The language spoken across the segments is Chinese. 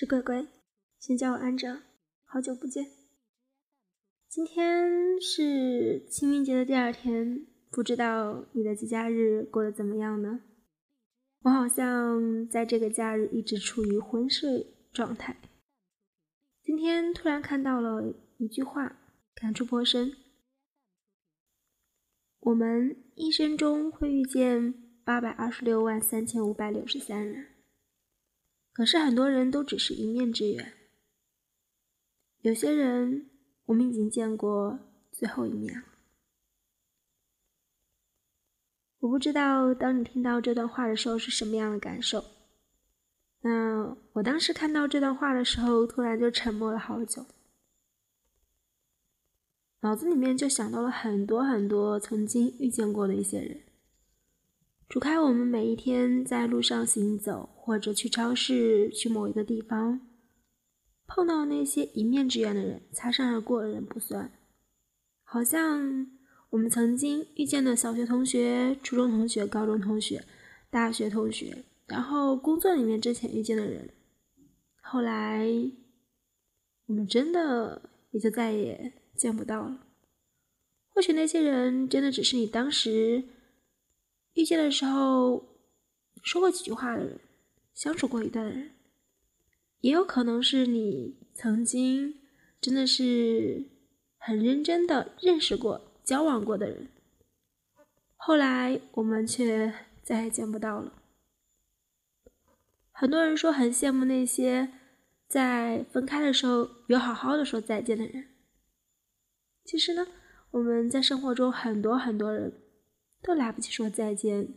是乖乖，先叫我安哲，好久不见。今天是清明节的第二天，不知道你的节假日过得怎么样呢？我好像在这个假日一直处于昏睡状态。今天突然看到了一句话，感触颇深。我们一生中会遇见八百二十六万三千五百六十三人，可是很多人都只是一面之缘。有些人我们已经见过最后一面了。我不知道当你听到这段话的时候是什么样的感受。那我当时看到这段话的时候，突然就沉默了好久。脑子里面就想到了很多很多曾经遇见过的一些人，除开我们每一天在路上行走，或者去超市、去某一个地方，碰到那些一面之缘的人，擦身而过的人不算，好像我们曾经遇见的小学同学、初中同学、高中同学、大学同学，然后工作里面之前遇见的人，后来我们真的也就再也。见不到了。或许那些人真的只是你当时遇见的时候说过几句话的人，相处过一段的人，也有可能是你曾经真的是很认真的认识过、交往过的人，后来我们却再也见不到了。很多人说很羡慕那些在分开的时候有好好的说再见的人。其实呢，我们在生活中很多很多人都来不及说再见，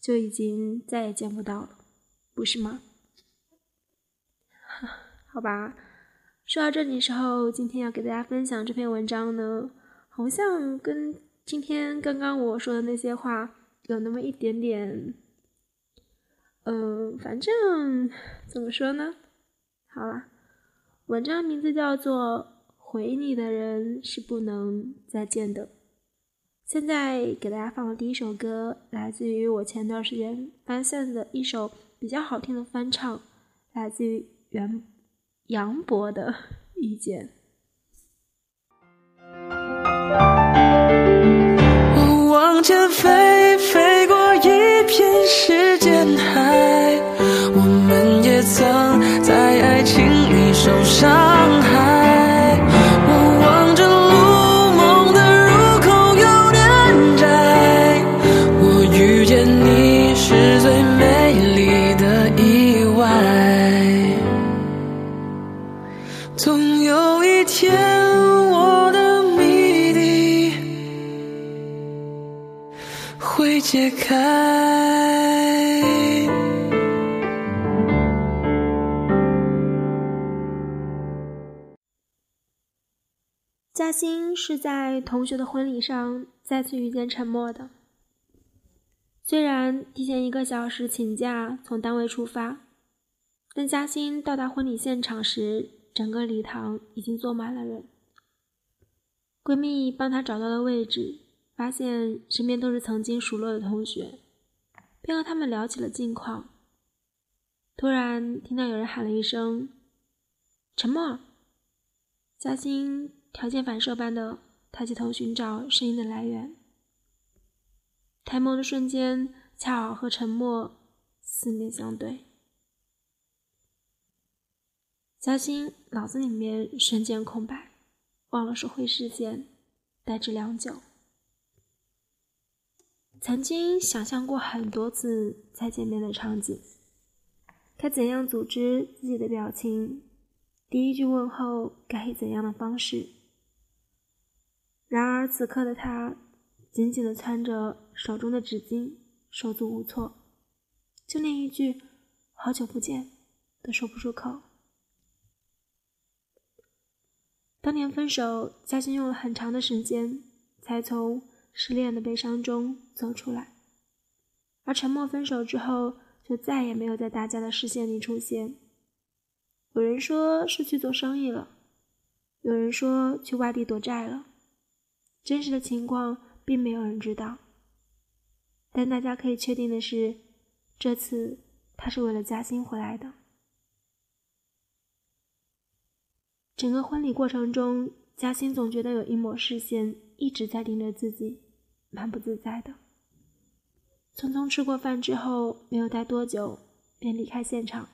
就已经再也见不到了，不是吗？好吧，说到这里时候，今天要给大家分享这篇文章呢，好像跟今天刚刚我说的那些话有那么一点点，嗯，反正怎么说呢？好了，文章名字叫做。回你的人是不能再见的。现在给大家放的第一首歌，来自于我前段时间发现的一首比较好听的翻唱，来自于袁杨博的《遇见》。我往前飞，飞过一片时间海，我们也曾在爱情里受伤解开。嘉欣是在同学的婚礼上再次遇见沉默的。虽然提前一个小时请假从单位出发，但嘉欣到达婚礼现场时，整个礼堂已经坐满了人。闺蜜帮她找到了位置。发现身边都是曾经熟络的同学，便和他们聊起了近况。突然听到有人喊了一声：“沉默！”嘉欣条件反射般的抬起头寻找声音的来源，抬眸的瞬间，恰好和沉默四面相对。嘉欣脑子里面瞬间空白，忘了收回视线，呆滞良久。曾经想象过很多次再见面的场景，该怎样组织自己的表情，第一句问候该以怎样的方式。然而此刻的他，紧紧地攥着手中的纸巾，手足无措，就连一句“好久不见”都说不出口。当年分手，嘉欣用了很长的时间才从。失恋的悲伤中走出来，而沉默分手之后，就再也没有在大家的视线里出现。有人说是去做生意了，有人说去外地躲债了，真实的情况并没有人知道。但大家可以确定的是，这次他是为了嘉欣回来的。整个婚礼过程中，嘉欣总觉得有一抹视线一直在盯着自己，蛮不自在的。匆匆吃过饭之后，没有待多久便离开现场。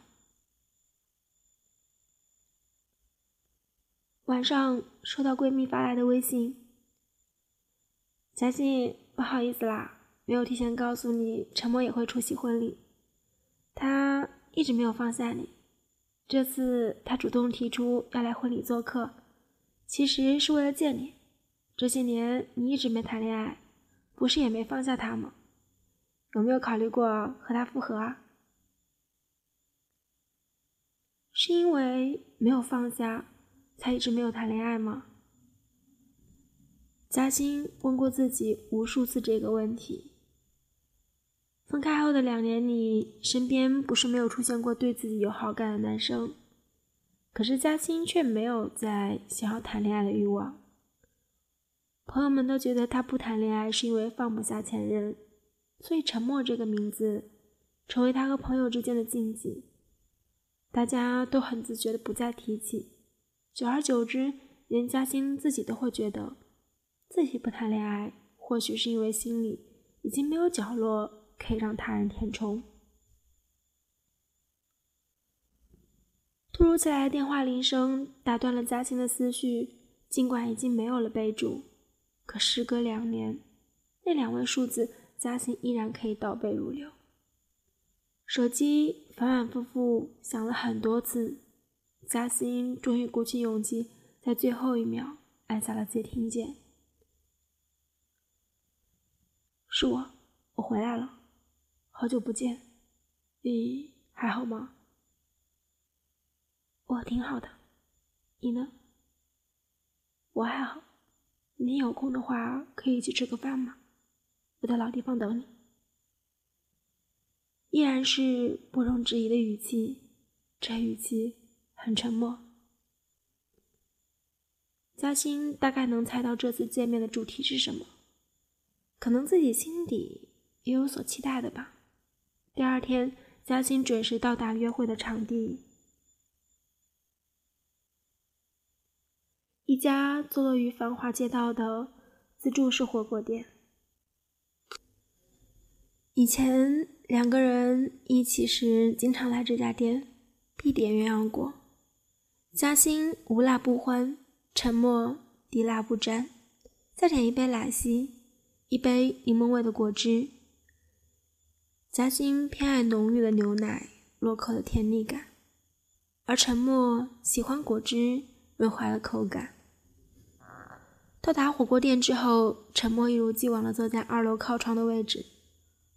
晚上收到闺蜜发来的微信：“嘉欣，不好意思啦，没有提前告诉你，陈默也会出席婚礼，他一直没有放下你。”这次他主动提出要来婚礼做客，其实是为了见你。这些年你一直没谈恋爱，不是也没放下他吗？有没有考虑过和他复合啊？是因为没有放下，才一直没有谈恋爱吗？嘉欣问过自己无数次这个问题。分开后的两年里，身边不是没有出现过对自己有好感的男生，可是嘉欣却没有再想要谈恋爱的欲望。朋友们都觉得他不谈恋爱是因为放不下前任，所以沉默这个名字成为他和朋友之间的禁忌，大家都很自觉的不再提起。久而久之，连嘉欣自己都会觉得，自己不谈恋爱，或许是因为心里已经没有角落。可以让他人填充。突如其来的电话铃声打断了嘉欣的思绪。尽管已经没有了备注，可时隔两年，那两位数字嘉欣依然可以倒背如流。手机反反复复响了很多次，嘉欣终于鼓起勇气，在最后一秒按下了接听键。是我，我回来了。好久不见，你还好吗？我挺好的，你呢？我还好。你有空的话，可以一起吃个饭吗？我在老地方等你。依然是不容置疑的语气，这语气很沉默。嘉欣大概能猜到这次见面的主题是什么，可能自己心底也有所期待的吧。第二天，嘉欣准时到达约会的场地，一家坐落于繁华街道的自助式火锅店。以前两个人一起时，经常来这家店，必点鸳鸯锅。嘉欣无辣不欢，沉默滴辣不沾，再点一杯奶昔，一杯柠檬味的果汁。嘉欣偏爱浓郁的牛奶，落口的甜腻感，而沉默喜欢果汁润滑的口感。到达火锅店之后，沉默一如既往地坐在二楼靠窗的位置，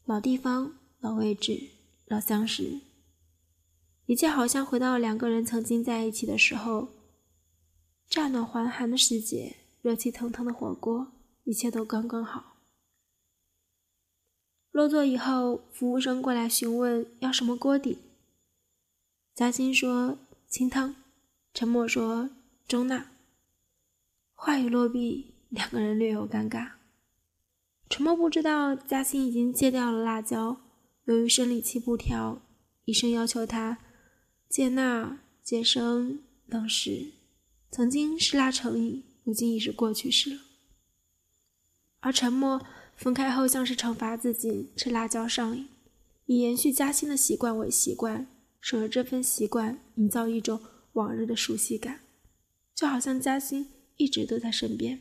老地方、老位置、老相识，一切好像回到了两个人曾经在一起的时候。乍暖还寒的时节，热气腾腾的火锅，一切都刚刚好。落座以后，服务生过来询问要什么锅底。嘉欣说清汤，沉默说中辣。话语落毕，两个人略有尴尬。沉默不知道嘉欣已经戒掉了辣椒，由于生理期不调，医生要求他戒辣、戒生等食。曾经是辣成瘾，如今已是过去式了。而沉默。分开后，像是惩罚自己吃辣椒上瘾，以延续嘉欣的习惯为习惯，守着这份习惯，营造一种往日的熟悉感，就好像嘉欣一直都在身边。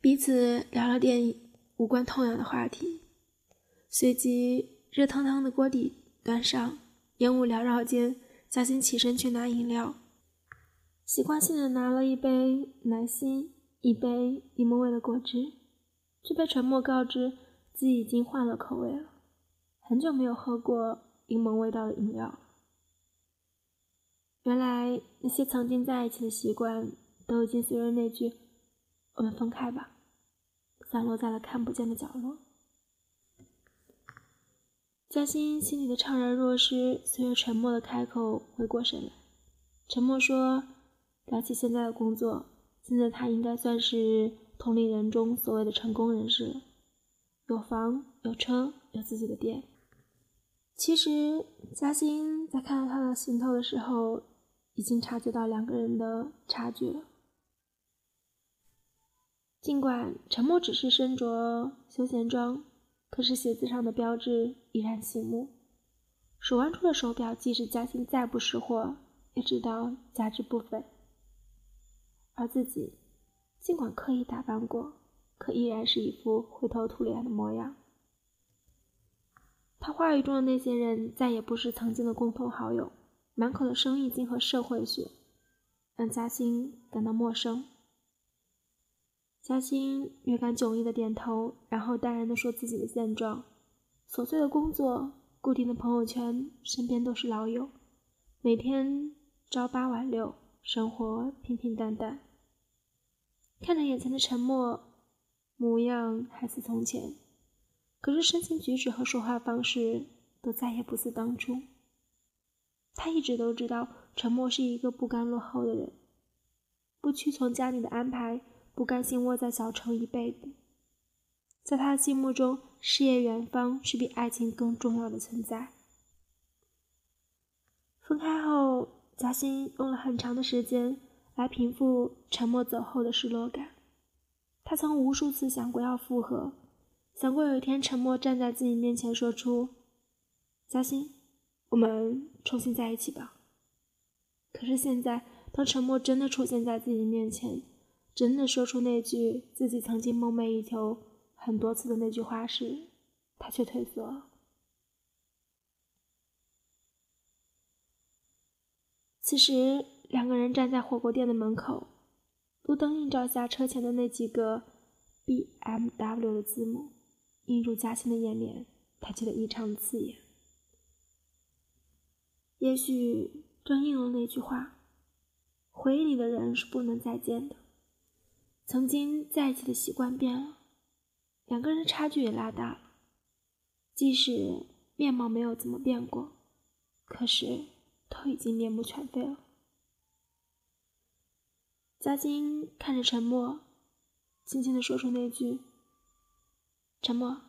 彼此聊了点无关痛痒的话题，随即热腾腾的锅底端上，烟雾缭绕间，嘉欣起身去拿饮料，习惯性的拿了一杯奶昔。一杯柠檬味的果汁，却被沉默告知自己已经换了口味了，很久没有喝过柠檬味道的饮料。原来那些曾经在一起的习惯，都已经随着那句“我们分开吧”，散落在了看不见的角落。嘉欣心里的怅然若失，随着沉默的开口回过神来。沉默说：“聊起现在的工作。”现在他应该算是同龄人中所谓的成功人士了，有房有车有自己的店。其实嘉欣在看到他的行头的时候，已经察觉到两个人的差距了。尽管陈默只是身着休闲装，可是鞋子上的标志依然醒目。手腕处的手表，即使嘉欣再不识货，也知道价值不菲。而自己，尽管刻意打扮过，可依然是一副灰头土脸的模样。他话语中的那些人，再也不是曾经的共同好友，满口的生意经和社会学，让嘉欣感到陌生。嘉欣略感迥异的点头，然后淡然的说自己的现状：琐碎的工作，固定的朋友圈，身边都是老友，每天朝八晚六，生活平平淡淡。看着眼前的沉默，模样还似从前，可是身形举止和说话方式都再也不似当初。他一直都知道，沉默是一个不甘落后的人，不屈从家里的安排。不甘心窝在小城一辈子，在他心目中，事业远方是比爱情更重要的存在。分开后，嘉欣用了很长的时间来平复沉默走后的失落感。他曾无数次想过要复合，想过有一天沉默站在自己面前说出：“嘉欣，我们重新在一起吧。”可是现在，当沉默真的出现在自己面前，真的说出那句自己曾经梦寐以求很多次的那句话时，他却退缩了。此时，两个人站在火锅店的门口，路灯映照下车前的那几个 BMW 的字母映入嘉欣的眼帘，他觉得异常刺眼。也许正应了那句话：回忆里的人是不能再见的。曾经在一起的习惯变了，两个人的差距也拉大了。即使面貌没有怎么变过，可是都已经面目全非了。嘉欣看着沉默，轻轻的说出那句：“沉默，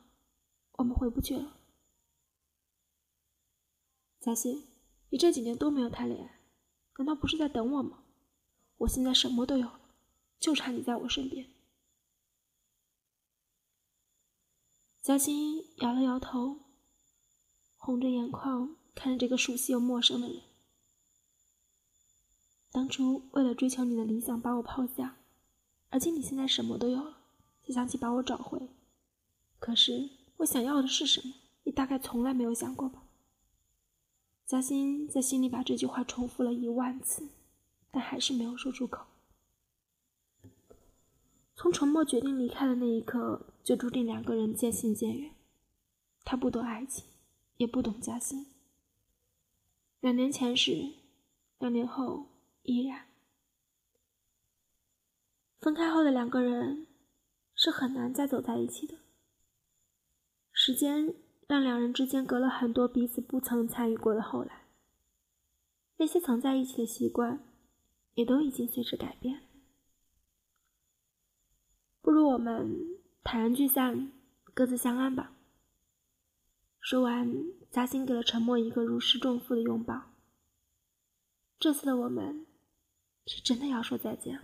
我们回不去了。”嘉欣，你这几年都没有谈恋爱，难道不是在等我吗？我现在什么都有了。就差你在我身边。嘉欣摇了摇头，红着眼眶看着这个熟悉又陌生的人。当初为了追求你的理想把我抛下，而且你现在什么都有了，就想起把我找回。可是我想要的是什么？你大概从来没有想过吧？嘉欣在心里把这句话重复了一万次，但还是没有说出口。从沉默决定离开的那一刻，就注定两个人渐行渐远。他不懂爱情，也不懂嘉欣。两年前时，两年后依然。分开后的两个人，是很难再走在一起的。时间让两人之间隔了很多彼此不曾参与过的后来。那些曾在一起的习惯，也都已经随之改变。不如我们坦然聚散，各自相安吧。说完，嘉欣给了沉默一个如释重负的拥抱。这次的我们，是真的要说再见了。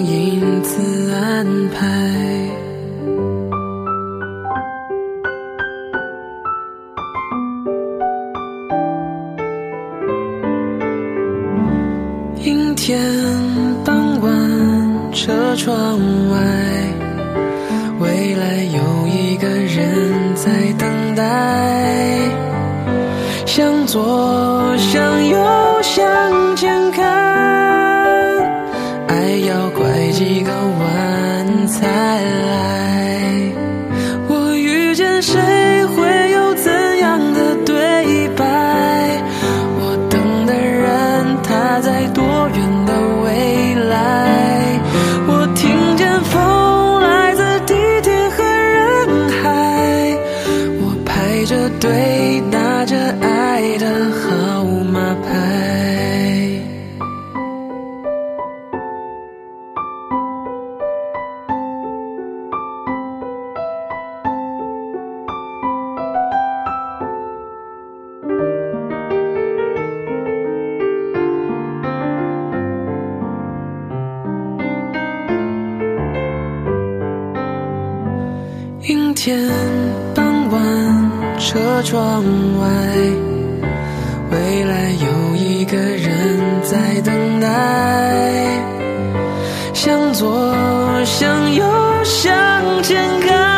天傍晚，车窗外。未来有一个人在等待，向左，向右，向前阴天傍晚车窗外未来有一个人在等待向左向右向前看。